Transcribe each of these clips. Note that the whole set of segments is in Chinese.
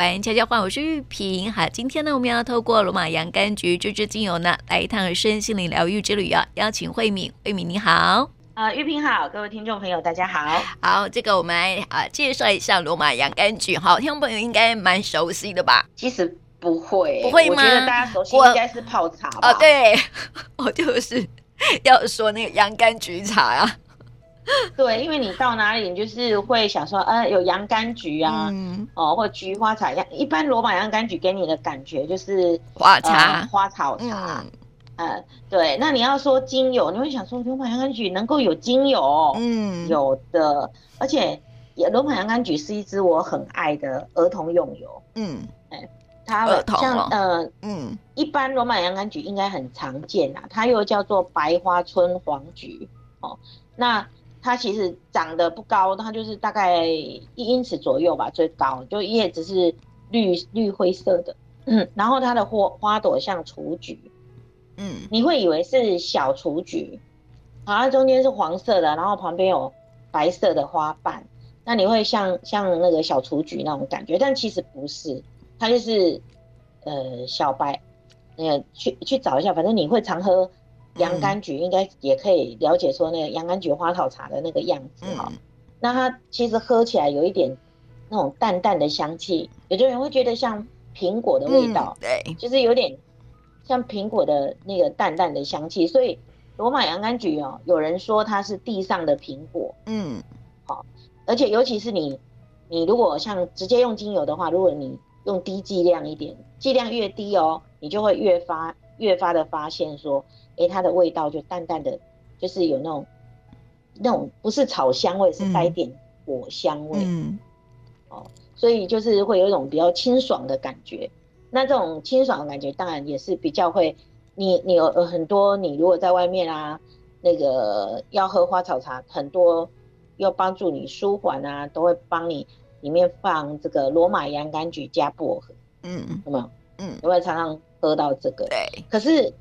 欢迎悄悄话，我是玉萍。好，今天呢，我们要透过罗马洋甘菊这支精油呢，来一趟身心灵疗愈之旅啊！邀请慧敏，慧敏你好，呃，玉萍好，各位听众朋友大家好。好，这个我们来啊介绍一下罗马洋甘菊。好，听众朋友应该蛮熟悉的吧？其实不会，不会吗？我觉得大家熟悉应该是泡茶吧？哦，对，我就是要说那个洋甘菊茶啊。对，因为你到哪里，你就是会想说，呃，有洋甘菊啊，嗯、哦，或菊花茶一样。一般罗马洋甘菊给你的感觉就是花茶、呃、花草茶。嗯、呃，对。那你要说精油，你会想说罗马洋甘菊能够有精油？嗯，有的。而且罗马洋甘菊是一支我很爱的儿童用油。嗯，哎，它像、哦、呃，嗯，一般罗马洋甘菊应该很常见啊，它又叫做白花村黄菊。哦，那。它其实长得不高，它就是大概一英尺左右吧，最高。就叶子是绿绿灰色的，嗯，然后它的花花朵像雏菊，嗯，你会以为是小雏菊，好像中间是黄色的，然后旁边有白色的花瓣，那你会像像那个小雏菊那种感觉，但其实不是，它就是呃小白，呃去去找一下，反正你会常喝。洋甘菊应该也可以了解说那个洋甘菊花草茶的那个样子哈，嗯、那它其实喝起来有一点那种淡淡的香气，有的人会觉得像苹果的味道，嗯、对，就是有点像苹果的那个淡淡的香气，所以罗马洋甘菊哦，有人说它是地上的苹果，嗯，好，而且尤其是你你如果像直接用精油的话，如果你用低剂量一点，剂量越低哦，你就会越发越发的发现说。哎，它的味道就淡淡的，就是有那种那种不是草香味，是带一点果香味。嗯，哦，所以就是会有一种比较清爽的感觉。那这种清爽的感觉，当然也是比较会，你你有很多，你如果在外面啊，那个要喝花草茶，很多要帮助你舒缓啊，都会帮你里面放这个罗马洋甘菊加薄荷。嗯，有没有？嗯，有没有常常喝到这个？对，可是。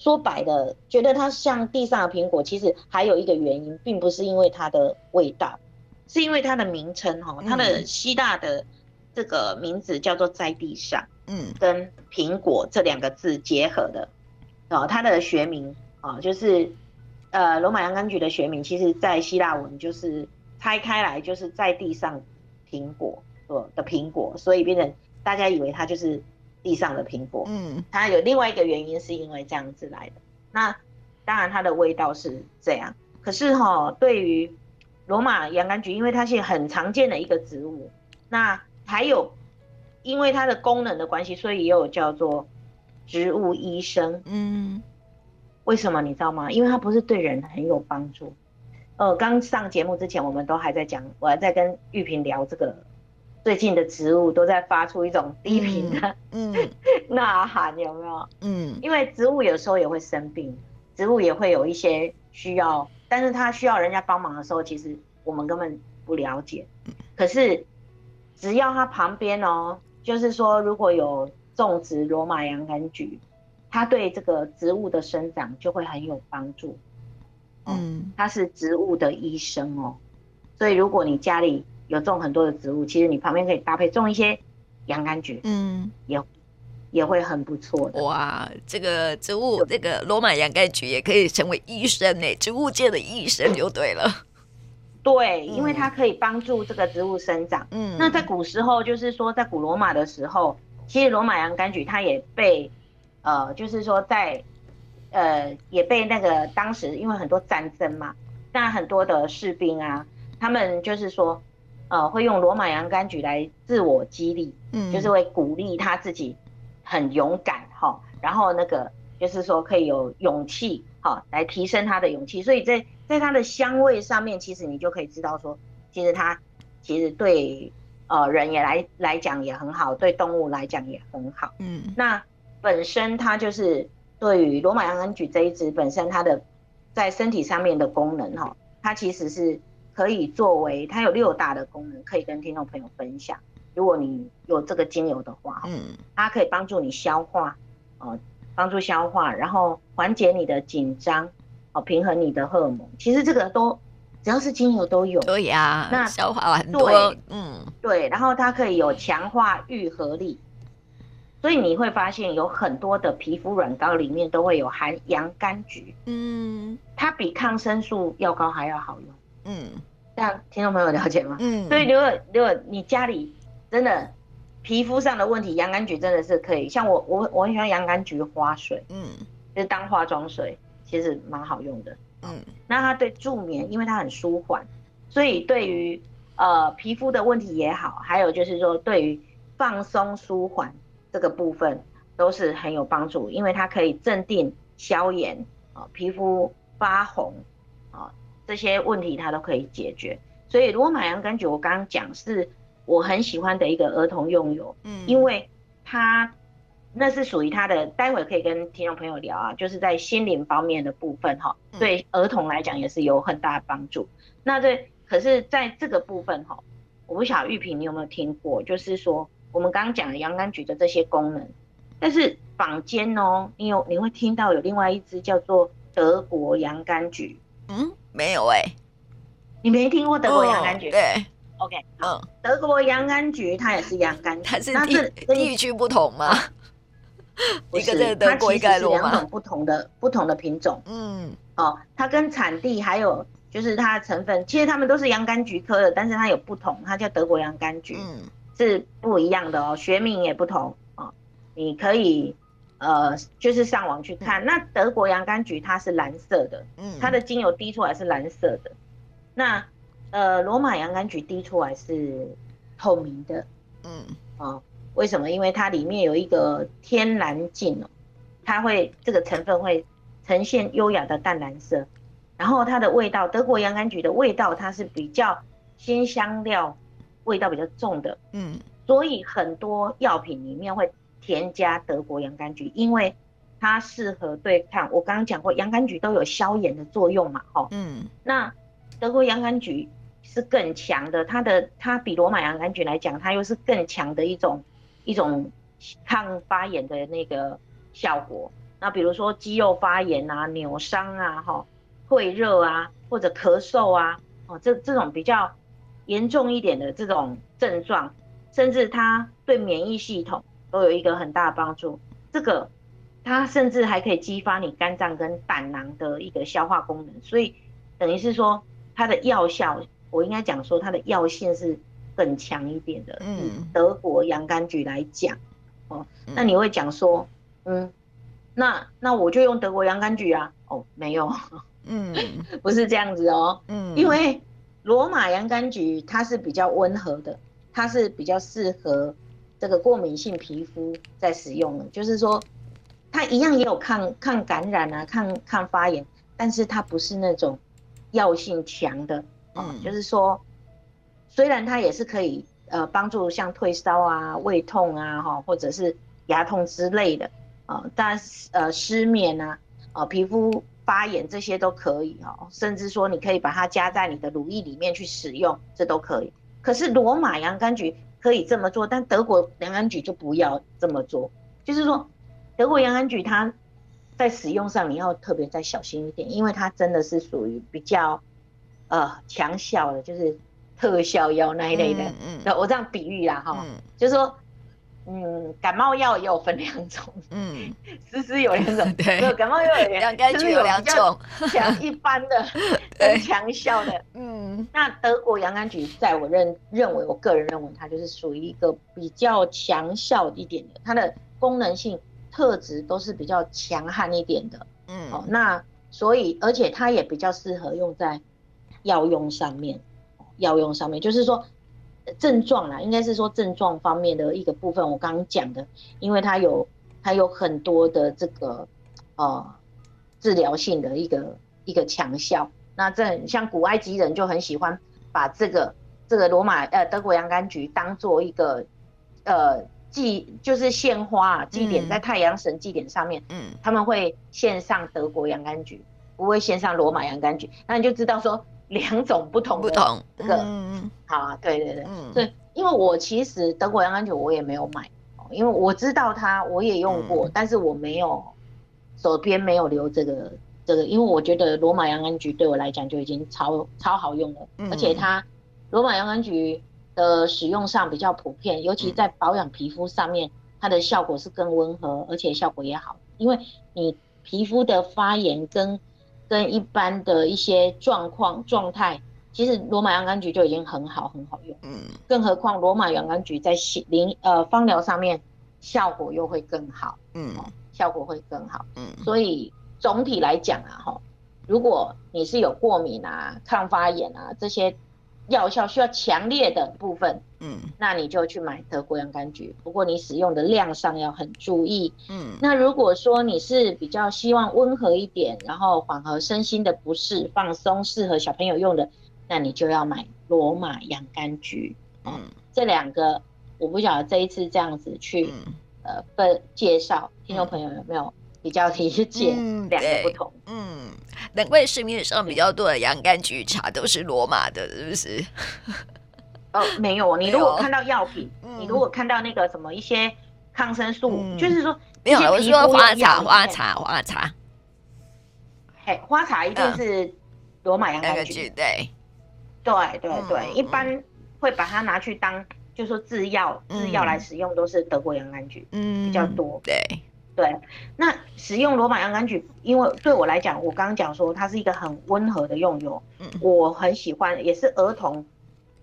说白的，觉得它像地上的苹果，其实还有一个原因，并不是因为它的味道，是因为它的名称哈，它的希腊的这个名字叫做在地上，嗯，跟苹果这两个字结合的，哦，它的学名啊，就是呃罗马洋甘菊的学名，其实在希腊文就是拆开来就是在地上苹果的苹果，所以变成大家以为它就是。地上的苹果，嗯，它有另外一个原因，是因为这样子来的。那当然，它的味道是这样。可是哈，对于罗马洋甘菊，因为它是很常见的一个植物，那还有因为它的功能的关系，所以也有叫做植物医生。嗯，为什么你知道吗？因为它不是对人很有帮助。呃，刚上节目之前，我们都还在讲，我还在跟玉萍聊这个。最近的植物都在发出一种低频的嗯 呐喊，有没有？嗯，因为植物有时候也会生病，植物也会有一些需要，但是它需要人家帮忙的时候，其实我们根本不了解。可是只要它旁边哦，就是说如果有种植罗马洋甘菊，它对这个植物的生长就会很有帮助。嗯，它是植物的医生哦，所以如果你家里。有种很多的植物，其实你旁边可以搭配种一些洋甘菊，嗯，也也会很不错的。哇，这个植物，这个罗马洋甘菊也可以成为医生呢，植物界的医生就对了。对，因为它可以帮助这个植物生长。嗯，那在古时候，就是说在古罗马的时候，其实罗马洋甘菊它也被，呃，就是说在，呃，也被那个当时因为很多战争嘛，那很多的士兵啊，他们就是说。呃，会用罗马洋甘菊来自我激励，嗯，就是会鼓励他自己很勇敢哈，然后那个就是说可以有勇气哈，来提升他的勇气。所以在在它的香味上面，其实你就可以知道说，其实它其实对呃人也来来讲也很好，对动物来讲也很好。嗯，那本身它就是对于罗马洋甘菊这一支本身它的在身体上面的功能哈，它其实是。可以作为它有六大的功能，可以跟听众朋友分享。如果你有这个精油的话，嗯，它可以帮助你消化，哦，帮助消化，然后缓解你的紧张，哦，平衡你的荷尔蒙。其实这个都，只要是精油都有。对呀，那消化很多，对，嗯，对，然后它可以有强化愈合力，所以你会发现有很多的皮肤软膏里面都会有含洋甘菊，嗯，它比抗生素药膏还要好用，嗯，这样听众朋友了解吗？嗯，所以如果如果你家里真的皮肤上的问题，洋甘菊真的是可以，像我我我很喜欢洋甘菊花水，嗯，就是当化妆水，其实蛮好用的。嗯，那它对助眠，因为它很舒缓，所以对于呃皮肤的问题也好，还有就是说对于放松舒缓这个部分都是很有帮助，因为它可以镇定、消炎啊、呃，皮肤发红这些问题它都可以解决。所以罗马洋甘菊我刚刚讲是我很喜欢的一个儿童用油，嗯，因为它。那是属于它的，待会可以跟听众朋友聊啊，就是在心灵方面的部分哈，对儿童来讲也是有很大的帮助。那这可是在这个部分哈，我不晓得玉萍你有没有听过，就是说我们刚刚讲的洋甘菊的这些功能，但是坊间哦，你有你会听到有另外一支叫做德国洋甘菊，嗯，没有哎、欸，你没听过德国洋甘菊？哦、对，OK，嗯，德国洋甘菊它也是洋甘菊，它是地地区不同吗？不是，它其实是两种不同的不同的品种。嗯，哦，它跟产地还有就是它的成分，其实它们都是洋甘菊科的，但是它有不同，它叫德国洋甘菊，嗯，是不一样的哦，学名也不同哦。你可以呃，就是上网去看，嗯、那德国洋甘菊它是蓝色的，嗯，它的精油滴出来是蓝色的。那呃，罗马洋甘菊滴出来是透明的，嗯，哦。为什么？因为它里面有一个天然净哦，它会这个成分会呈现优雅的淡蓝色，然后它的味道，德国洋甘菊的味道，它是比较鲜香料味道比较重的，嗯，所以很多药品里面会添加德国洋甘菊，因为它适合对抗。我刚刚讲过，洋甘菊都有消炎的作用嘛，吼，嗯，那德国洋甘菊是更强的，它的它比罗马洋甘菊来讲，它又是更强的一种。一种抗发炎的那个效果，那比如说肌肉发炎啊、扭伤啊、哈、退热啊，或者咳嗽啊，哦，这这种比较严重一点的这种症状，甚至它对免疫系统都有一个很大的帮助。这个它甚至还可以激发你肝脏跟胆囊的一个消化功能，所以等于是说它的药效，我应该讲说它的药性是。更强一点的，嗯，德国洋甘菊来讲，哦，那你会讲说，嗯，那那我就用德国洋甘菊啊，哦，没有，嗯，不是这样子哦，嗯，因为罗马洋甘菊它是比较温和的，它是比较适合这个过敏性皮肤在使用的，就是说它一样也有抗抗感染啊，抗抗发炎，但是它不是那种药性强的，嗯，就是说。虽然它也是可以呃帮助像退烧啊、胃痛啊哈，或者是牙痛之类的啊，但是呃失眠啊、啊皮肤发炎这些都可以哈，甚至说你可以把它加在你的乳液里面去使用，这都可以。可是罗马洋甘菊可以这么做，但德国洋甘菊就不要这么做。就是说，德国洋甘菊它在使用上你要特别再小心一点，因为它真的是属于比较呃强效的，就是。特效药那一类的，嗯，我这样比喻啦，哈、嗯，就是说，嗯，感冒药也有分两种，嗯，丝丝有两种，对，感冒药有两，洋甘菊有两种，强一般的，更强效的，嗯，那德国洋甘菊，在我认认为，我个人认为它就是属于一个比较强效一点的，它的功能性特质都是比较强悍一点的，嗯，哦，那所以而且它也比较适合用在药用上面。药用上面，就是说症状啦，应该是说症状方面的一个部分。我刚刚讲的，因为它有它有很多的这个呃治疗性的一个一个强效。那这像古埃及人就很喜欢把这个这个罗马呃德国洋甘菊当做一个呃祭，就是献花祭典，在太阳神祭典上面，嗯，他们会献上德国洋甘菊，不会献上罗马洋甘菊。那你就知道说。两种不同的这个，不同嗯，好啊，对对对，嗯，对，因为我其实德国洋甘菊我也没有买，因为我知道它，我也用过，嗯、但是我没有手边没有留这个这个，因为我觉得罗马洋甘菊对我来讲就已经超超好用了，嗯、而且它罗马洋甘菊的使用上比较普遍，尤其在保养皮肤上面，它的效果是更温和，而且效果也好，因为你皮肤的发炎跟跟一般的一些状况状态，其实罗马洋甘菊就已经很好很好用，嗯，更何况罗马洋甘菊在灵呃芳疗上面效果又会更好，嗯，效果会更好，嗯，所以。总体来讲啊，哈，如果你是有过敏啊、抗发炎啊这些药效需要强烈的部分，嗯，那你就去买德国洋甘菊。不过你使用的量上要很注意，嗯。那如果说你是比较希望温和一点，然后缓和身心的不适、放松，适合小朋友用的，那你就要买罗马洋甘菊。嗯，这两个我不晓得这一次这样子去，嗯、呃，分介绍，听众朋友有没有？比较理解两个不同，嗯，难怪市面上比较多的洋甘菊茶都是罗马的，是不是？哦，没有，你如果看到药品，你如果看到那个什么一些抗生素，就是说没有，我是说花茶，花茶，花茶，嘿，花茶一定是罗马洋甘菊，对，对对对，一般会把它拿去当，就是说制药制药来使用，都是德国洋甘菊，嗯，比较多，对。对，那使用罗马洋甘菊，因为对我来讲，我刚刚讲说它是一个很温和的用油，嗯，我很喜欢，也是儿童，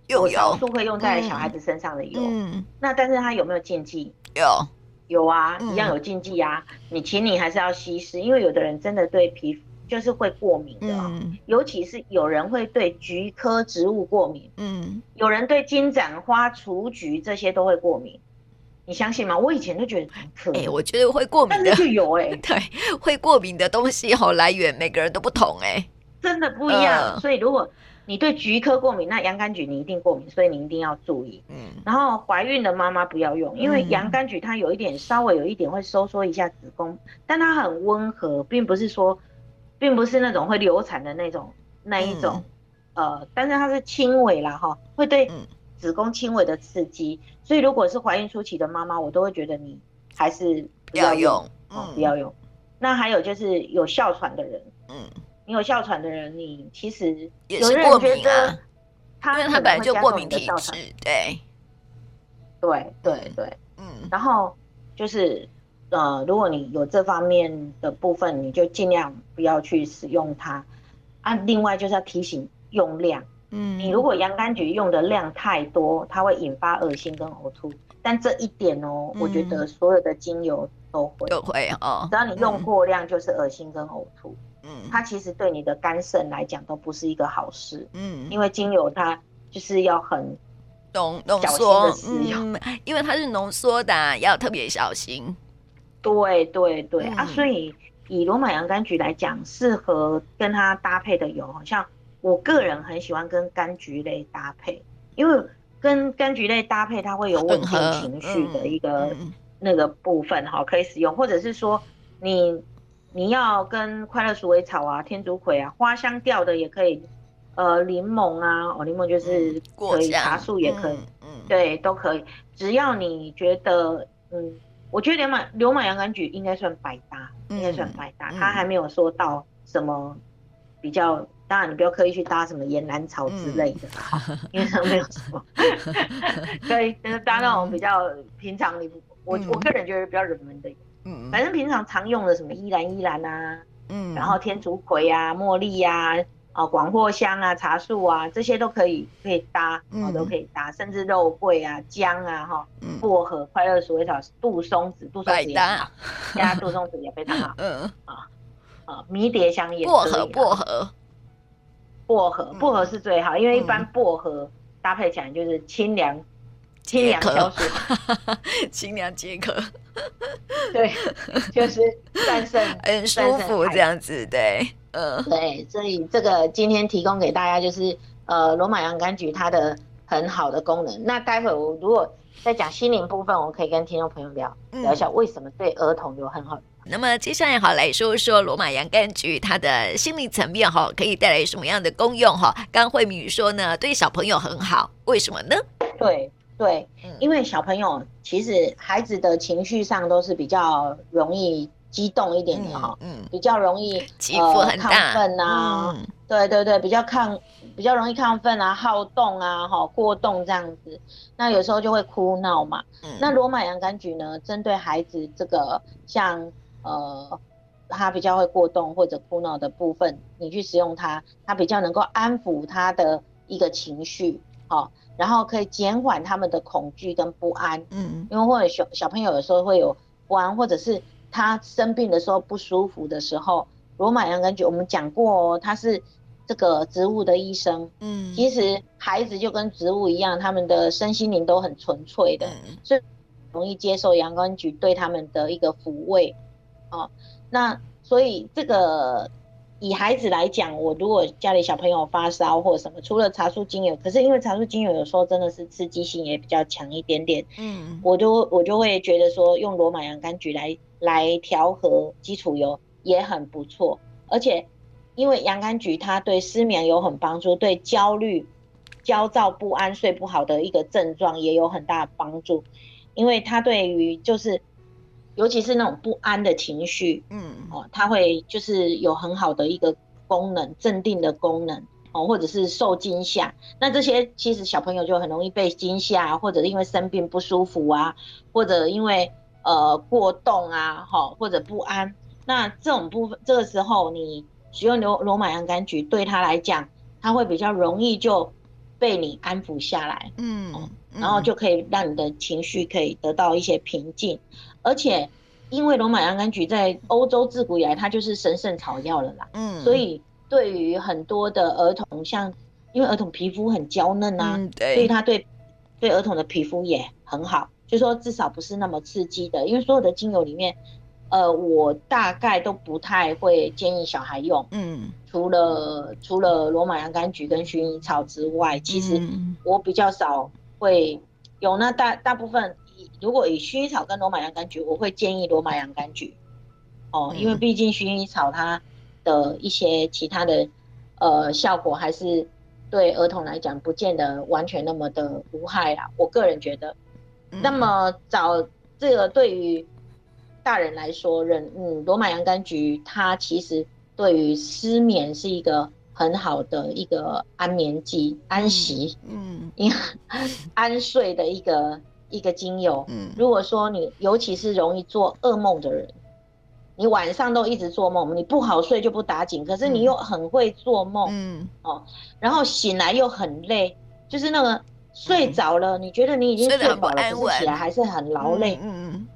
有少数会用在小孩子身上的油。嗯，那但是它有没有禁忌？有，有啊，一样有禁忌啊。你请你还是要稀释，因为有的人真的对皮肤就是会过敏的，嗯，尤其是有人会对菊科植物过敏，嗯，有人对金盏花、雏菊这些都会过敏。你相信吗？我以前都觉得很可怜。哎，我觉得会过敏的，但是就有哎、欸，对，会过敏的东西好来源，每个人都不同哎、欸，真的不一样。呃、所以如果你对菊科过敏，那洋甘菊你一定过敏，所以你一定要注意。嗯，然后怀孕的妈妈不要用，因为洋甘菊它有一点稍微有一点会收缩一下子宫，但它很温和，并不是说，并不是那种会流产的那种那一种，嗯、呃，但是它是轻微啦哈，会对。嗯子宫轻微的刺激，所以如果是怀孕初期的妈妈，我都会觉得你还是不要用，嗯，不要用。那还有就是有哮喘的人，嗯，你有哮喘的人，你其实有人觉得他因为他本来就过敏体质，对，对对对，嗯。然后就是呃，如果你有这方面的部分，你就尽量不要去使用它。啊，另外就是要提醒用量。嗯，你如果洋甘菊用的量太多，它会引发恶心跟呕吐。但这一点哦，我觉得所有的精油都会都会哦，只要你用过量，就是恶心跟呕吐。嗯，它其实对你的肝肾来讲都不是一个好事。嗯，因为精油它就是要很浓浓缩，嗯，因为它是浓缩的，要特别小心。对对对啊，所以以罗马洋甘菊来讲，适合跟它搭配的油，好像。我个人很喜欢跟柑橘类搭配，因为跟柑橘类搭配，它会有稳定情绪的一个那个部分哈，可以使用。或者是说你，你你要跟快乐鼠尾草啊、天竺葵啊、花香调的也可以，呃，柠檬啊，哦，柠檬就是可以，茶树也可以，嗯，对，都可以。只要你觉得，嗯，我觉得罗马罗马洋甘菊应该算百搭，应该算百搭，它还没有说到什么比较。当然，你不要刻意去搭什么岩兰草之类的，嗯、因为它没有什么，可以就是搭那种比较平常你，我我个人觉得比较热门的，嗯，反正平常常用的什么依兰依兰啊，嗯，然后天竺葵啊、茉莉呀、啊、啊广藿香啊、茶树啊这些都可以可以搭，嗯，都可以搭，甚至肉桂啊、姜啊、哈、薄荷、快乐鼠尾草、杜松子、杜松子也好，加杜松子也非常好，嗯。啊啊迷迭香也薄荷薄荷。薄荷，薄荷是最好，因为一般薄荷搭配起来就是清凉、清凉消暑，清凉解渴。对，就是战胜，很舒服这样子，对，嗯，对，所以这个今天提供给大家就是呃罗马洋甘菊它的很好的功能。那待会我如果在讲心灵部分，我可以跟听众朋友聊聊一下为什么对儿童有很好。那么接下来好来说说罗马洋甘菊它的心理层面哈，可以带来什么样的功用哈？刚慧敏说呢，对小朋友很好，为什么呢？对对，因为小朋友其实孩子的情绪上都是比较容易激动一点的哈，嗯，比较容易起伏很大，亢奋啊，对对对，比较亢，比较容易亢奋啊，好动啊，哈，过动这样子，那有时候就会哭闹嘛。那罗马洋甘菊呢，针对孩子这个像呃，他比较会过动或者哭闹的部分，你去使用它，它比较能够安抚他的一个情绪，好，然后可以减缓他们的恐惧跟不安，嗯，因为或者小小朋友有时候会有不安，或者是。他生病的时候不舒服的时候，罗马洋甘菊我们讲过哦，它是这个植物的医生。嗯，其实孩子就跟植物一样，他们的身心灵都很纯粹的，嗯、所以容易接受洋甘菊对他们的一个抚慰。哦，那所以这个。以孩子来讲，我如果家里小朋友发烧或什么，除了茶树精油，可是因为茶树精油有时候真的是刺激性也比较强一点点，嗯，我就我就会觉得说用罗马洋甘菊来来调和基础油也很不错，而且因为洋甘菊它对失眠有很帮助，对焦虑、焦躁不安、睡不好的一个症状也有很大的帮助，因为它对于就是。尤其是那种不安的情绪，嗯，哦，它会就是有很好的一个功能，镇定的功能，哦，或者是受惊吓，那这些其实小朋友就很容易被惊吓，或者因为生病不舒服啊，或者因为呃过动啊，哈，或者不安，那这种部分，这个时候你使用罗罗马洋甘菊对他来讲，他会比较容易就被你安抚下来，嗯，嗯，然后就可以让你的情绪可以得到一些平静。而且，因为罗马洋甘菊在欧洲自古以来，它就是神圣草药了啦。嗯，所以对于很多的儿童，像因为儿童皮肤很娇嫩啊，嗯、对，所以它对对儿童的皮肤也很好。就说至少不是那么刺激的，因为所有的精油里面，呃，我大概都不太会建议小孩用。嗯，除了除了罗马洋甘菊跟薰衣草之外，其实我比较少会有那大大部分。如果以薰衣草跟罗马洋甘菊，我会建议罗马洋甘菊，哦，因为毕竟薰衣草它的一些其他的呃效果，还是对儿童来讲不见得完全那么的无害啦。我个人觉得，那么找这个对于大人来说，人嗯，罗马洋甘菊它其实对于失眠是一个很好的一个安眠剂、安息，嗯，安睡的一个。一个精油，嗯，如果说你尤其是容易做噩梦的人，你晚上都一直做梦，你不好睡就不打紧，可是你又很会做梦，嗯，哦，然后醒来又很累，就是那个睡着了，你觉得你已经睡饱了，可是起来还是很劳累，嗯嗯，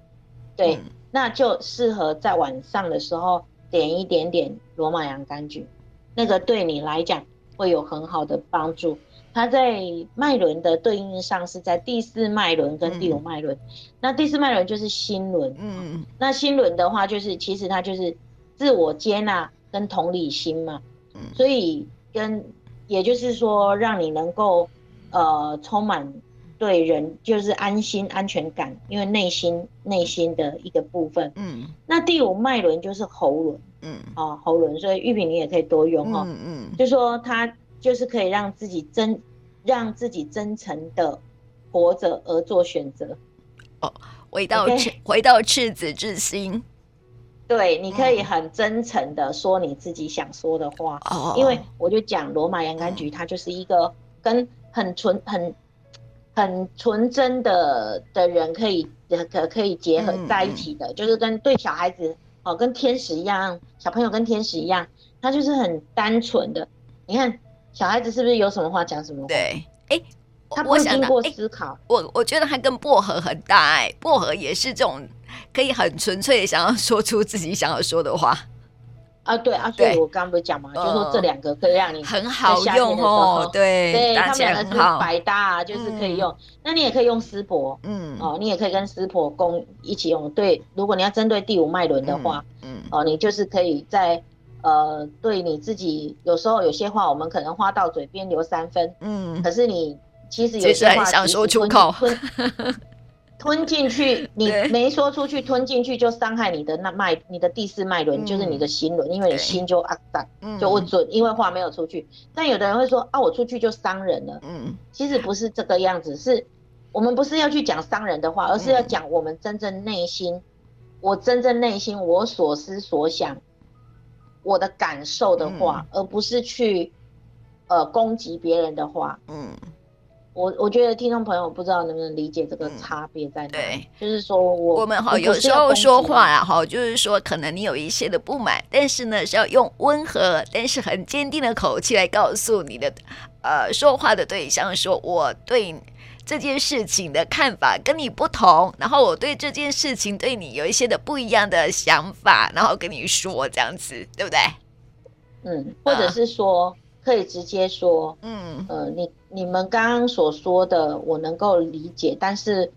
对，那就适合在晚上的时候点一点点罗马洋甘菊，那个对你来讲会有很好的帮助。它在脉轮的对应上是在第四脉轮跟第五脉轮，嗯、那第四脉轮就是心轮，嗯，那心轮的话就是其实它就是自我接纳跟同理心嘛，嗯，所以跟也就是说让你能够呃充满对人就是安心安全感，因为内心内心的一个部分，嗯，那第五脉轮就是喉轮，嗯，啊喉轮，所以玉萍你也可以多用哦，嗯嗯，就说它就是可以让自己真。让自己真诚的活着而做选择。哦，回到?回到赤子之心。对，你可以很真诚的说你自己想说的话。哦，因为我就讲罗马洋甘菊，它就是一个跟很纯、很很纯真的的人可以可可以结合在一起的，嗯、就是跟对小孩子哦，跟天使一样，小朋友跟天使一样，他就是很单纯的。你看。小孩子是不是有什么话讲什么话？对，哎，他不经过思考。我我觉得他跟薄荷很大爱，薄荷也是这种可以很纯粹想要说出自己想要说的话。啊，对啊，所以我刚刚不是讲嘛，就说这两个可以让你很好用哦。对，对，他们两个是百搭，啊就是可以用。那你也可以用湿婆，嗯，哦，你也可以跟湿婆共一起用。对，如果你要针对第五脉轮的话，嗯，哦，你就是可以在。呃，对你自己，有时候有些话我们可能话到嘴边留三分，嗯，可是你其实有些话想说出口，吞 吞进去，你没说出去，吞进去就伤害你的那脉，你的第四脉轮就是你的心轮，因为你心就啊在，就不准，因为话没有出去。但有的人会说啊，我出去就伤人了，嗯，其实不是这个样子，是我们不是要去讲伤人的话，而是要讲我们真正内心我真正内心我所思所想，我的感受的话，嗯、而不是去呃攻击别人的话。嗯。我我觉得听众朋友不知道能不能理解这个差别在哪里？对，就是说我我们哈有时候说话啊哈，就是说可能你有一些的不满，但是呢是要用温和但是很坚定的口气来告诉你的呃说话的对象，说我对这件事情的看法跟你不同，然后我对这件事情对你有一些的不一样的想法，然后跟你说这样子，对不对？嗯，或者是说。嗯可以直接说，嗯，呃，你你们刚刚所说的我能够理解，但是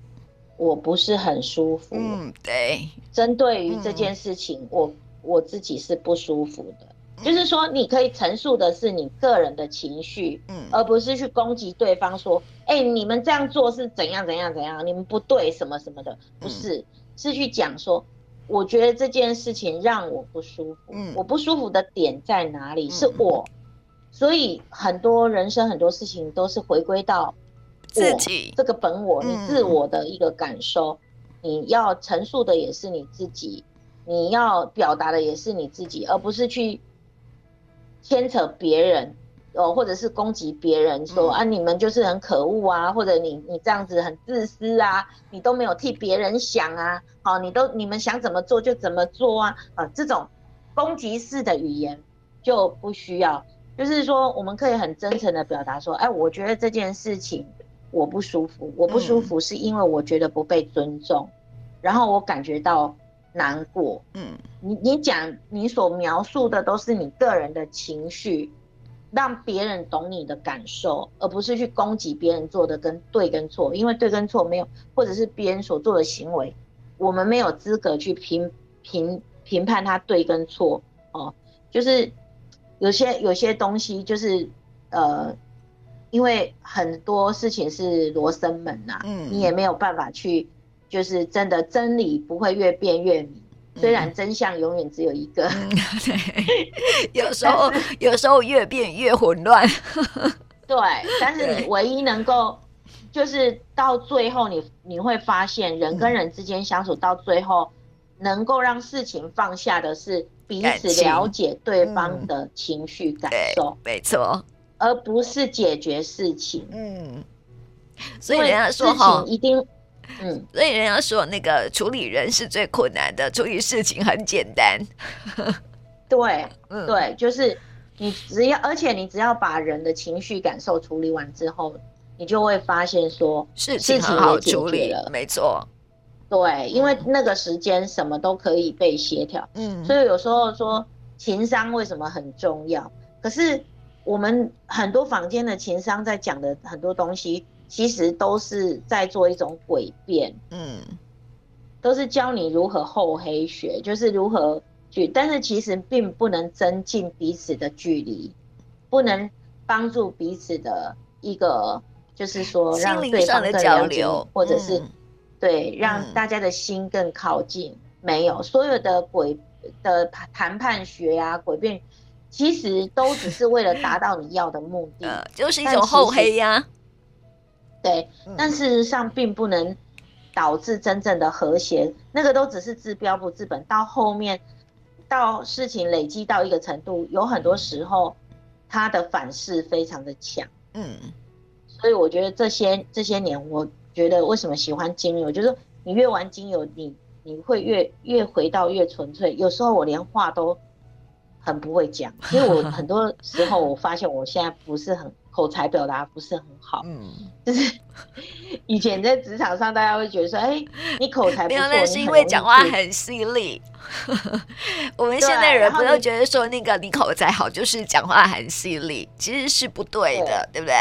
我不是很舒服。嗯，对。针对于这件事情，嗯、我我自己是不舒服的。嗯、就是说，你可以陈述的是你个人的情绪，嗯，而不是去攻击对方说，哎、欸，你们这样做是怎样怎样怎样，你们不对什么什么的，不是，嗯、是去讲说，我觉得这件事情让我不舒服，嗯，我不舒服的点在哪里？嗯、是我。所以很多人生很多事情都是回归到自己这个本我，你自我的一个感受，你要陈述的也是你自己，你要表达的也是你自己，而不是去牵扯别人哦，或者是攻击别人说啊，你们就是很可恶啊，或者你你这样子很自私啊，你都没有替别人想啊，好，你都你们想怎么做就怎么做啊，啊，这种攻击式的语言就不需要。就是说，我们可以很真诚的表达说，哎，我觉得这件事情我不舒服，我不舒服是因为我觉得不被尊重，嗯、然后我感觉到难过。嗯，你你讲你所描述的都是你个人的情绪，让别人懂你的感受，而不是去攻击别人做的跟对跟错，因为对跟错没有，或者是别人所做的行为，我们没有资格去评评评判他对跟错哦，就是。有些有些东西就是，呃，因为很多事情是罗生门呐、啊，嗯，你也没有办法去，就是真的真理不会越变越明，嗯、虽然真相永远只有一个，嗯、对，有时候有时候越变越混乱，对，但是你唯一能够，就是到最后你你会发现人跟人之间相处到最后，能够让事情放下的是。彼此了解对方的情绪感受，嗯、没错，而不是解决事情。嗯，所以人家说哈，一定，嗯，所以人家说那个处理人是最困难的，处理事情很简单。对，嗯，对，就是你只要，而且你只要把人的情绪感受处理完之后，你就会发现说事情很好处理了，没错。对，因为那个时间什么都可以被协调，嗯，所以有时候说情商为什么很重要？可是我们很多坊间的情商在讲的很多东西，其实都是在做一种诡辩，嗯，都是教你如何厚黑学，就是如何去，但是其实并不能增进彼此的距离，不能帮助彼此的一个，就是说让对方更了解，或者是。对，让大家的心更靠近。嗯、没有所有的诡的谈判学呀、啊，诡辩，其实都只是为了达到你要的目的，呃、就是一种厚黑呀。对，嗯、但事实上并不能导致真正的和谐，那个都只是治标不治本。到后面，到事情累积到一个程度，有很多时候，他的反噬非常的强。嗯，所以我觉得这些这些年我。觉得为什么喜欢精油？就是你越玩精油，你你会越越回到越纯粹。有时候我连话都很不会讲，因为我 很多时候我发现我现在不是很口才表达不是很好。嗯，就是以前在职场上，大家会觉得说，哎，你口才不错，那是因为讲话很犀利。我们现代人不都觉得说，那个你口才好就是讲话很犀利，其实是不对的，对，对不对？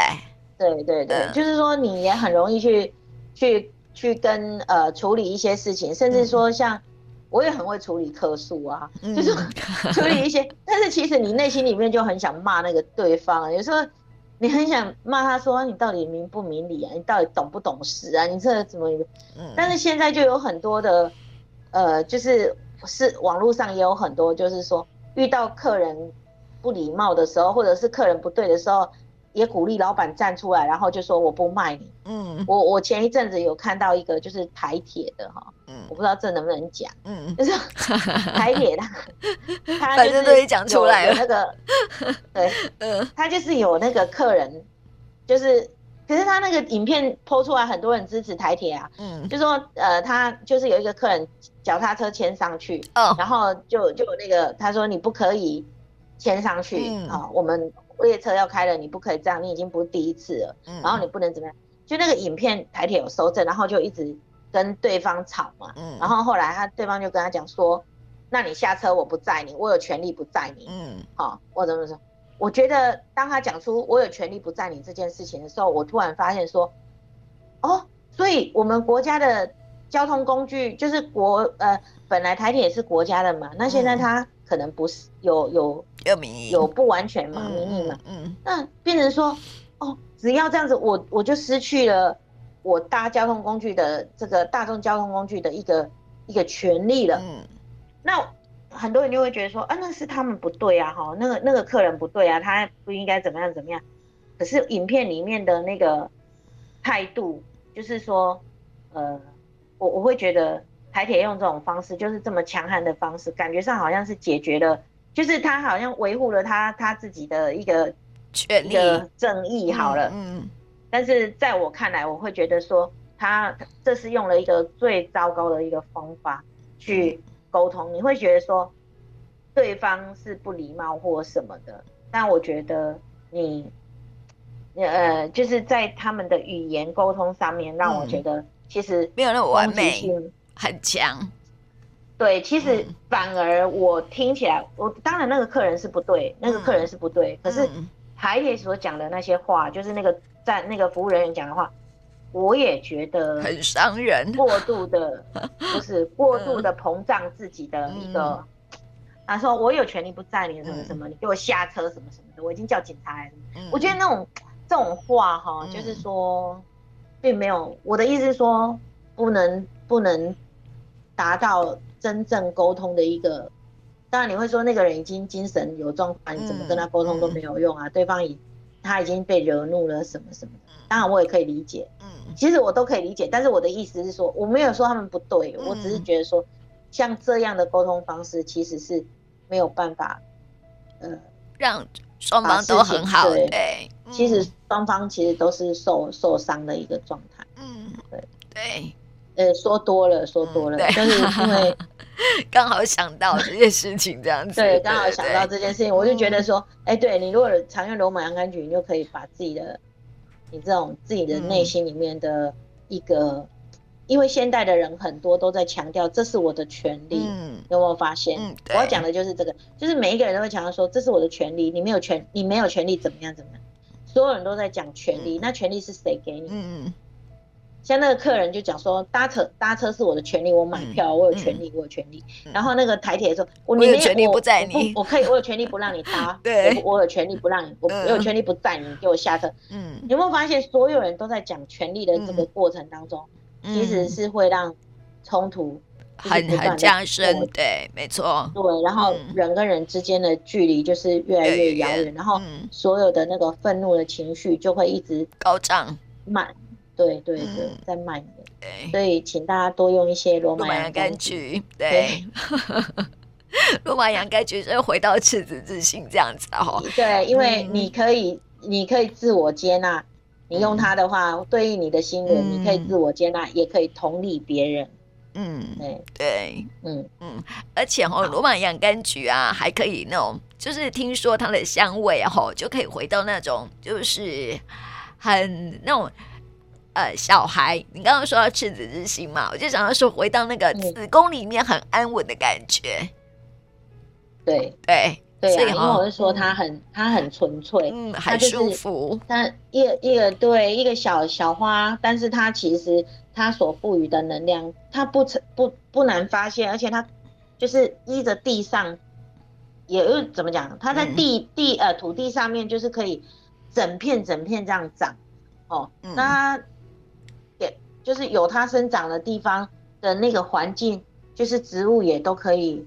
对对对，嗯、就是说你也很容易去。去去跟呃处理一些事情，甚至说像我也很会处理客诉啊，嗯、就是 处理一些，但是其实你内心里面就很想骂那个对方，有时候你很想骂他说，你到底明不明理啊？你到底懂不懂事啊？你这怎么？嗯、但是现在就有很多的呃，就是是网络上也有很多，就是说遇到客人不礼貌的时候，或者是客人不对的时候，也鼓励老板站出来，然后就说我不卖你。嗯，我我前一阵子有看到一个就是台铁的哈，嗯，我不知道这能不能讲，嗯，就是 台铁的，他反正都也讲出来了。那个，对，嗯，他就是有那个客人，就是可是他那个影片 po 出来，很多人支持台铁啊，嗯，就说呃他就是有一个客人脚踏车牵上去，哦，然后就就那个他说你不可以牵上去啊，我们。列车要开了，你不可以这样，你已经不是第一次了。嗯，然后你不能怎么样？就那个影片台铁有收证，然后就一直跟对方吵嘛。嗯，然后后来他对方就跟他讲说：“那你下车，我不载你，我有权利不载你。”嗯，好，我怎么说？我觉得当他讲出“我有权利不载你”这件事情的时候，我突然发现说：“哦，所以我们国家的交通工具就是国呃，本来台铁也是国家的嘛，那现在他。”可能不是有有有民意，有不完全嘛，民意嘛，嗯，那变成说，哦，只要这样子，我我就失去了我搭交通工具的这个大众交通工具的一个一个权利了，嗯，那很多人就会觉得说，啊，那是他们不对啊，哈，那个那个客人不对啊，他不应该怎么样怎么样，可是影片里面的那个态度，就是说，呃，我我会觉得。台铁用这种方式，就是这么强悍的方式，感觉上好像是解决了，就是他好像维护了他他自己的一个权利、正义。好了，嗯，嗯，但是在我看来，我会觉得说，他这是用了一个最糟糕的一个方法去沟通。你会觉得说，对方是不礼貌或什么的，但我觉得你，呃，就是在他们的语言沟通上面，让我觉得其实没有那么完美。很强，对，其实反而我听起来，嗯、我当然那个客人是不对，那个客人是不对，嗯、可是海铁所讲的那些话，就是那个在那个服务人员讲的话，我也觉得很伤人，过度的，不是过度的膨胀自己的一个，他、嗯、说我有权利不载你什么什么，嗯、你给我下车什么什么的，我已经叫警察来我觉得那种这种话哈，就是说，并没有我的意思是说，不能不能。达到真正沟通的一个，当然你会说那个人已经精神有状况，你怎么跟他沟通都没有用啊？对方已他已经被惹怒了什么什么的，当然我也可以理解，嗯，其实我都可以理解，但是我的意思是说，我没有说他们不对，嗯、我只是觉得说，像这样的沟通方式其实是没有办法，呃，让双方都很好，对，其实双方其实都是受受伤的一个状态，嗯，对。对。呃，说多了，说多了，就是因为 刚好想到这件事情，这样子，对，刚好想到这件事情，我就觉得说，哎，对你如果常用罗马洋甘菊，你就可以把自己的，你这种自己的内心里面的一个，因为现代的人很多都在强调，这是我的权利，嗯，有没有发现？我要讲的就是这个，就是每一个人都会强调说，这是我的权利，你没有权，你没有权利怎么样怎么样，所有人都在讲权利，那权利是谁给你？嗯。像那个客人就讲说，搭车搭车是我的权利，我买票，我有权利，我有权利。然后那个台铁说，我有权利不载你，我可以，我有权利不让你搭，对，我有权利不让你，我有权利不载你，给我下车。嗯，有没有发现所有人都在讲权利的这个过程当中，其实是会让冲突很很加深，对，没错，对，然后人跟人之间的距离就是越来越遥远，然后所有的那个愤怒的情绪就会一直高涨满。对对对，嗯、在卖的，对，所以请大家多用一些罗马洋甘菊。对，罗马洋甘菊就 回到赤子之心这样子哦。对，因为你可以，嗯、你可以自我接纳，你用它的话，嗯、对应你的心人，你可以自我接纳，嗯、也可以同理别人。嗯，对。对，嗯。嗯，而且哦，罗马洋甘菊啊，还可以那种，就是听说它的香味哦，就可以回到那种，就是很那种。呃，小孩，你刚刚说到赤子之心嘛，我就想要说回到那个子宫里面很安稳的感觉。对对对，所以我是说他很他很纯粹，嗯，很舒服。他一个一个对一个小小花，但是它其实它所赋予的能量，它不成不不难发现，而且它就是依着地上，也又怎么讲？它在地地呃土地上面就是可以整片整片这样长哦，那。就是有它生长的地方的那个环境，就是植物也都可以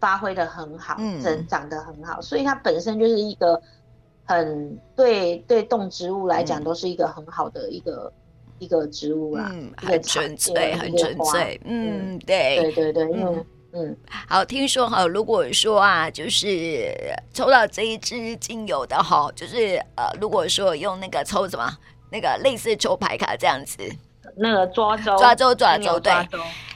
发挥的很好，嗯，生长的很好，所以它本身就是一个很对对动植物来讲都是一个很好的一个、嗯、一个植物啊，嗯，很纯粹，很纯粹，嗯，对，对对对，嗯。嗯，好，听说哈，如果说啊，就是抽到这一支精油的哈，就是呃，如果说用那个抽什么，那个类似抽牌卡这样子，那个抓周抓周抓周，对，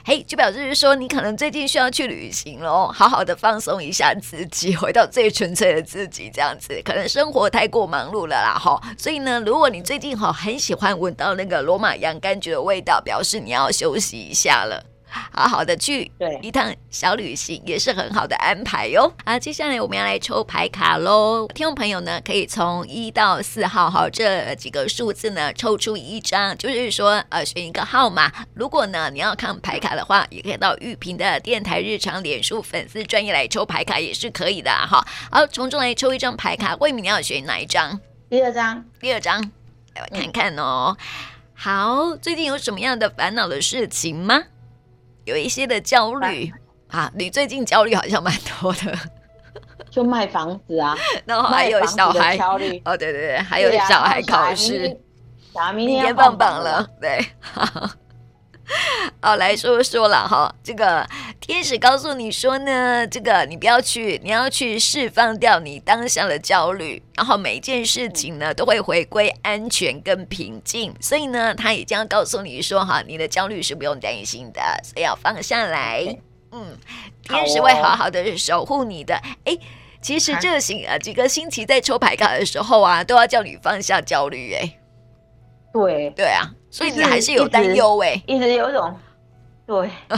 嘿，就表示说你可能最近需要去旅行喽，好好的放松一下自己，回到最纯粹的自己，这样子，可能生活太过忙碌了啦哈，所以呢，如果你最近哈很喜欢闻到那个罗马洋甘菊的味道，表示你要休息一下了。好好的去一趟小旅行也是很好的安排哟。啊，接下来我们要来抽牌卡喽。听众朋友呢，可以从一到四号哈这几个数字呢抽出一张，就是说呃选一个号码。如果呢你要看牌卡的话，也可以到玉屏的电台日常脸书粉丝专页来抽牌卡也是可以的哈。好，从中来抽一张牌卡，魏敏你要选哪一张？第二张，第二张，来看看哦。嗯、好，最近有什么样的烦恼的事情吗？有一些的焦虑。啊，你最近焦虑好像蛮多的，就卖房子啊，然后还有小孩。焦虑。哦，对对对，还有小孩考试，明天放榜了，对，好，好 来说说了哈，这个天使告诉你说呢，这个你不要去，你要去释放掉你当下的焦虑，然后每一件事情呢都会回归安全跟平静，所以呢，他也将告诉你说哈，你的焦虑是不用担心的，所以要放下来，嗯，天使会好好的守护你的。哎，其实这星啊几个星期在抽牌卡的时候啊，都要叫你放下焦虑，哎，对对啊，所以你还是有担忧哎，一直有种对。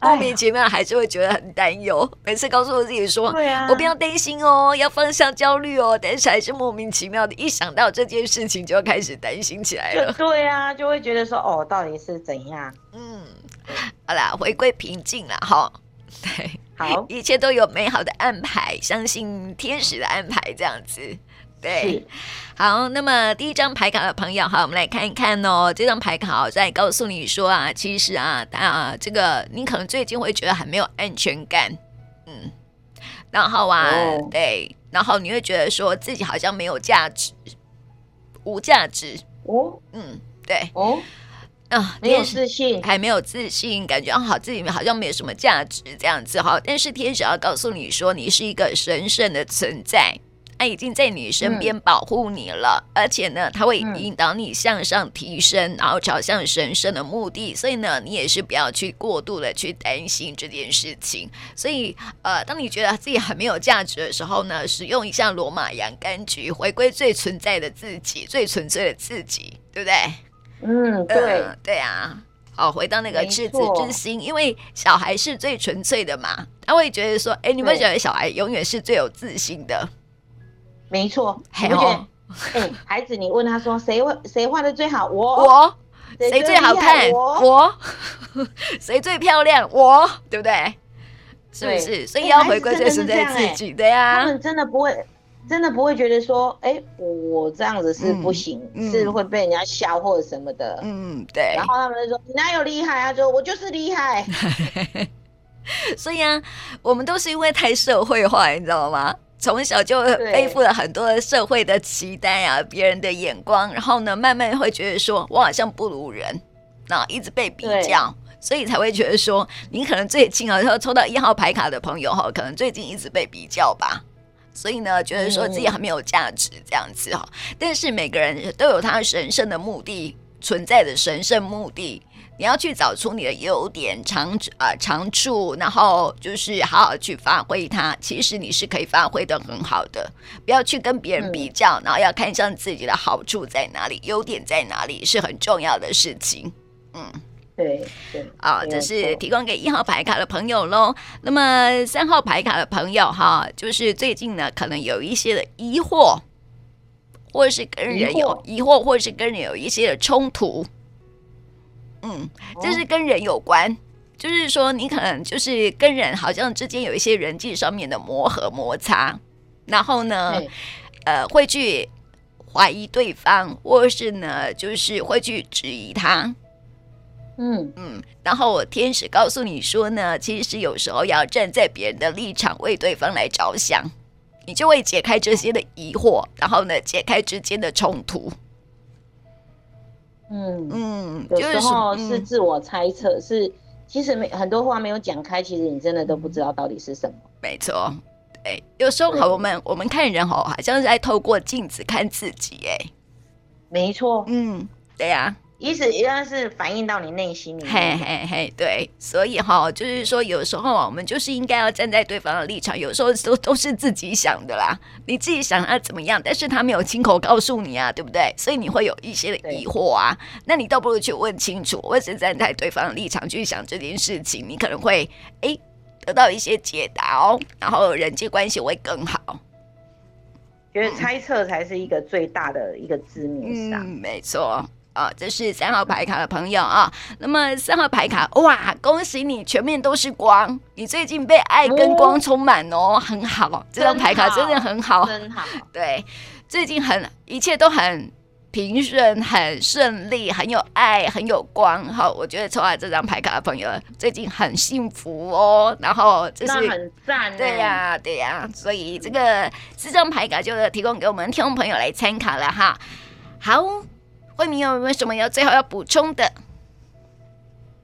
莫名其妙还是会觉得很担忧，每次告诉我自己说：“对啊，我不要担心哦，要放下焦虑哦。”但是还是莫名其妙的，一想到这件事情就要开始担心起来了。对啊，就会觉得说：“哦，到底是怎样？”嗯，好啦，回归平静了哈。对，好，一切都有美好的安排，相信天使的安排，这样子。对，好，那么第一张牌卡的朋友，好，我们来看一看哦。这张牌卡在告诉你说啊，其实啊，啊，这个你可能最近会觉得很没有安全感，嗯，然后啊，哦、对，然后你会觉得说自己好像没有价值，无价值，哦，嗯，对，哦，啊，没有自信，还没有自信，感觉啊，好，自己好像没有什么价值这样子哈。但是天使要告诉你说，你是一个神圣的存在。他已经在你身边保护你了，嗯、而且呢，他会引导你向上提升，嗯、然后朝向神圣的目的。所以呢，你也是不要去过度的去担心这件事情。所以，呃，当你觉得自己很没有价值的时候呢，使用一下罗马洋甘菊，回归最存在的自己，最纯粹的自己，对不对？嗯，对，呃、对啊。好，回到那个赤子之心，因为小孩是最纯粹的嘛，他会觉得说，哎，你们觉得小孩永远是最有自信的。没错，而且，哎，孩子，你问他说谁画谁画的最好？我我谁最好看？我 谁最漂亮？我对不对？是不是？所以要回归最实在自己的呀。他们真的不会，真的不会觉得说，哎，我这样子是不行，是会被人家笑或者什么的。嗯，对。然后他们就说：“你哪有厉害啊？”就我就是厉害。所以啊，我们都是因为太社会化，你知道吗？从小就背负了很多的社会的期待啊，别人的眼光，然后呢，慢慢会觉得说我好像不如人，那一直被比较，所以才会觉得说，你可能最近啊，要抽到一号牌卡的朋友哈，可能最近一直被比较吧，所以呢，觉得说自己很没有价值这样子哈。嗯、但是每个人都有他神圣的目的存在的神圣目的。你要去找出你的优点、长啊、呃、长处，然后就是好好去发挥它。其实你是可以发挥的很好的，不要去跟别人比较，嗯、然后要看上自己的好处在哪里、优点在哪里，是很重要的事情。嗯，对对啊，这是提供给一号牌卡的朋友喽。那么三号牌卡的朋友哈，就是最近呢，可能有一些的疑惑，或者是跟人有疑惑，或者是跟人有一些的冲突。嗯，这是跟人有关，哦、就是说你可能就是跟人好像之间有一些人际上面的磨合摩擦，然后呢，呃，会去怀疑对方，或是呢，就是会去质疑他。嗯。嗯，然后我天使告诉你说呢，其实有时候要站在别人的立场为对方来着想，你就会解开这些的疑惑，然后呢，解开之间的冲突。嗯嗯，有时候是自我猜测，嗯、是其实没很多话没有讲开，其实你真的都不知道到底是什么。没错，对，有时候好，我们我们看人好，好像是在透过镜子看自己，哎，没错，嗯，对呀、啊。意思应该是反映到你内心里面。嘿嘿嘿，对，所以哈，就是说，有时候我们就是应该要站在对方的立场。有时候都都是自己想的啦，你自己想要怎么样，但是他没有亲口告诉你啊，对不对？所以你会有一些的疑惑啊。那你倒不如去问清楚，或是站在对方的立场去想这件事情，你可能会哎得到一些解答哦，然后人际关系会更好。觉得猜测才是一个最大的一个致命伤。嗯，没错。啊，这是三号牌卡的朋友啊。那么三号牌卡，哇，恭喜你，全面都是光，你最近被爱跟光充满哦，哦，很好。这张牌卡真的很好，真好。对，最近很一切都很平顺，很顺利，很有爱，很有光。好，我觉得抽到这张牌卡的朋友最近很幸福哦。然后这是很赞，对呀、啊，对呀、啊。所以这个四张牌卡就提供给我们听众朋友来参考了哈。好。慧敏有没有什么要最后要补充的？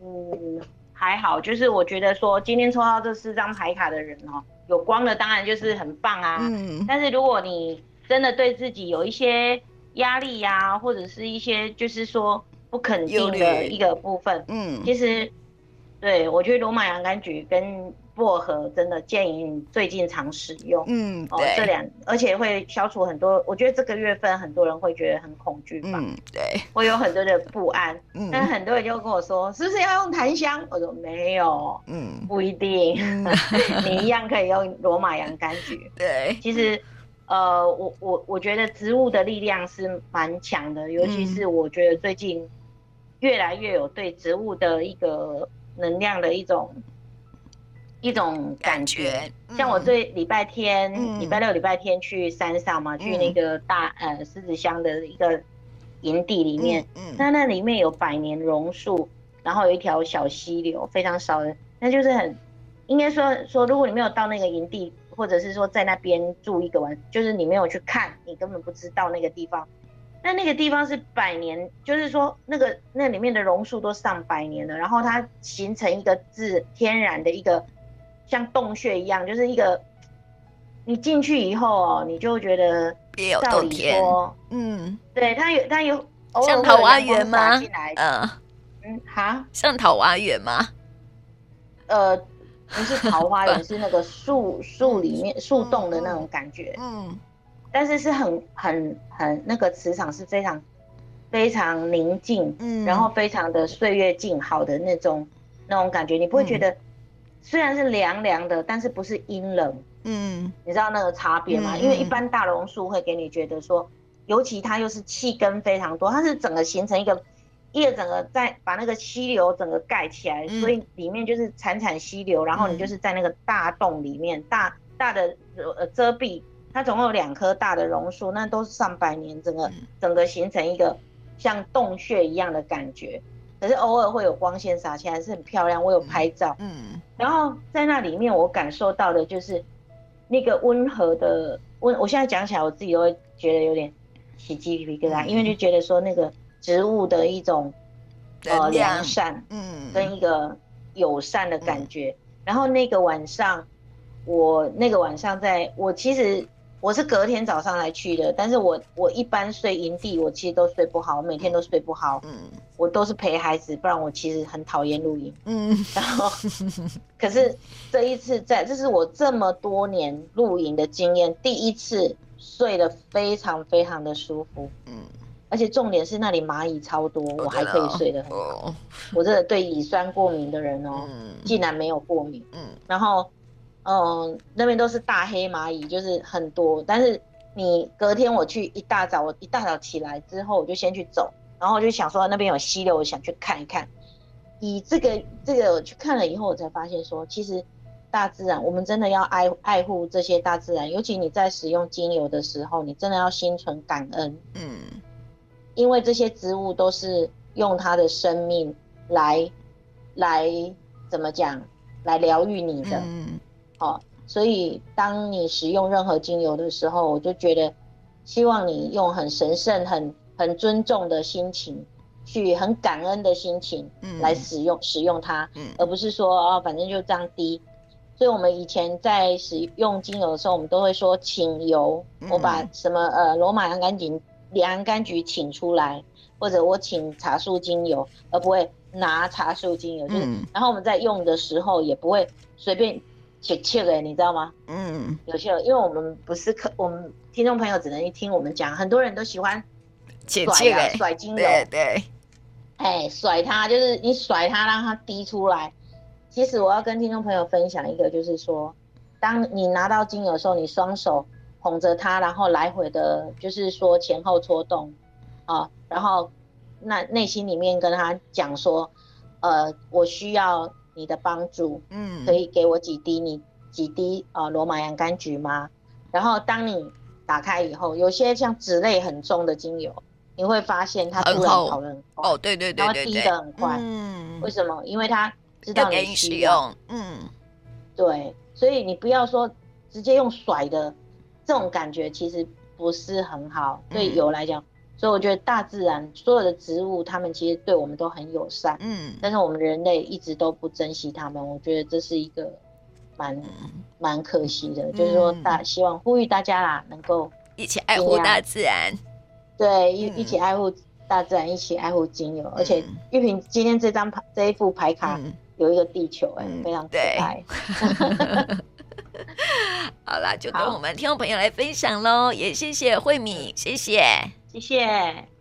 嗯，还好，就是我觉得说今天抽到这四张牌卡的人哦，有光的当然就是很棒啊。嗯。但是如果你真的对自己有一些压力呀、啊，或者是一些就是说不肯定的一个部分，嗯，其实对我觉得罗马洋甘菊跟。薄荷真的建议你最近常使用，嗯，哦，这两，而且会消除很多。我觉得这个月份很多人会觉得很恐惧吧，嗯，对，会有很多的不安。嗯，但很多人就跟我说，是不是要用檀香？我说没有，嗯，不一定，嗯、你一样可以用罗马洋甘菊。对，其实，呃，我我我觉得植物的力量是蛮强的，尤其是我觉得最近越来越有对植物的一个能量的一种。一种感觉，像我这礼拜天、礼、嗯、拜六、礼拜天去山上嘛，嗯、去那个大呃狮子乡的一个营地里面，那那里面有百年榕树，然后有一条小溪流，非常少人，那就是很应该说说，如果你没有到那个营地，或者是说在那边住一个晚，就是你没有去看，你根本不知道那个地方。那那个地方是百年，就是说那个那里面的榕树都上百年了，然后它形成一个自天然的一个。像洞穴一样，就是一个，你进去以后哦，你就觉得，别有洞天，嗯，对，它有它有，像桃花源吗？嗯嗯，哈，像桃花源吗？呃，不是桃花源，是那个树树里面树洞的那种感觉，嗯，但是是很很很那个磁场是非常非常宁静，嗯，然后非常的岁月静好的那种那种感觉，你不会觉得。虽然是凉凉的，但是不是阴冷，嗯，你知道那个差别吗？嗯、因为一般大榕树会给你觉得说，尤其它又是气根非常多，它是整个形成一个，一个整个在把那个溪流整个盖起来，嗯、所以里面就是潺潺溪流，然后你就是在那个大洞里面，嗯、大大的呃遮蔽，它总共有两棵大的榕树，那都是上百年，整个整个形成一个像洞穴一样的感觉。可是偶尔会有光线洒下来，是很漂亮。我有拍照，嗯，然后在那里面我感受到的就是那个温和的温。我现在讲起来，我自己都会觉得有点起鸡皮疙瘩，因为就觉得说那个植物的一种呃良善，嗯，跟一个友善的感觉。然后那个晚上，我那个晚上在我其实。我是隔天早上来去的，但是我我一般睡营地，我其实都睡不好，我每天都睡不好。嗯，我都是陪孩子，不然我其实很讨厌露营。嗯，然后可是这一次在，这是我这么多年露营的经验，第一次睡得非常非常的舒服。嗯，而且重点是那里蚂蚁超多，我还可以睡得很好。我真的对乙酸过敏的人哦，竟然没有过敏。嗯，然后。嗯，那边都是大黑蚂蚁，就是很多。但是你隔天我去一大早，我一大早起来之后，我就先去走，然后我就想说那边有溪流，我想去看一看。以这个这个我去看了以后，我才发现说，其实大自然，我们真的要爱爱护这些大自然。尤其你在使用精油的时候，你真的要心存感恩。嗯，因为这些植物都是用它的生命来来怎么讲，来疗愈你的。嗯。哦，所以当你使用任何精油的时候，我就觉得希望你用很神圣、很很尊重的心情，去很感恩的心情来使用、嗯、使用它，嗯、而不是说哦，反正就这样滴。所以我们以前在使用精油的时候，我们都会说请油，嗯、我把什么呃罗马洋甘菊、洋甘菊请出来，或者我请茶树精油，而不会拿茶树精油。就然后我们在用的时候也不会随便切切的，你知道吗？嗯，有些因为我们不是客，我们听众朋友只能一听我们讲，很多人都喜欢甩啊甩精油，对对，哎，甩它就是你甩它让它滴出来。其实我要跟听众朋友分享一个，就是说，当你拿到精油的时候，你双手捧着它，然后来回的，就是说前后搓动，啊，然后那内心里面跟他讲说，呃，我需要你的帮助，嗯，可以给我几滴你几滴呃罗马洋甘菊吗？然后当你打开以后，有些像脂类很重的精油，你会发现它突然跑得很快，哦，对对对对对，滴得很快，嗯，为什么？因为它。知道你需要，嗯，对，所以你不要说直接用甩的，这种感觉其实不是很好，对油来讲。嗯、所以我觉得大自然所有的植物，它们其实对我们都很友善，嗯，但是我们人类一直都不珍惜它们，我觉得这是一个蛮蛮可惜的。嗯、就是说大，大希望呼吁大家啦，能够一起爱护大自然，对，一一起爱护大自然，一起爱护精油。嗯、而且玉萍今天这张牌这一副牌卡。嗯有一个地球哎、非常可爱。好啦，就跟我们听众朋友来分享喽，也谢谢慧敏，谢谢，谢谢。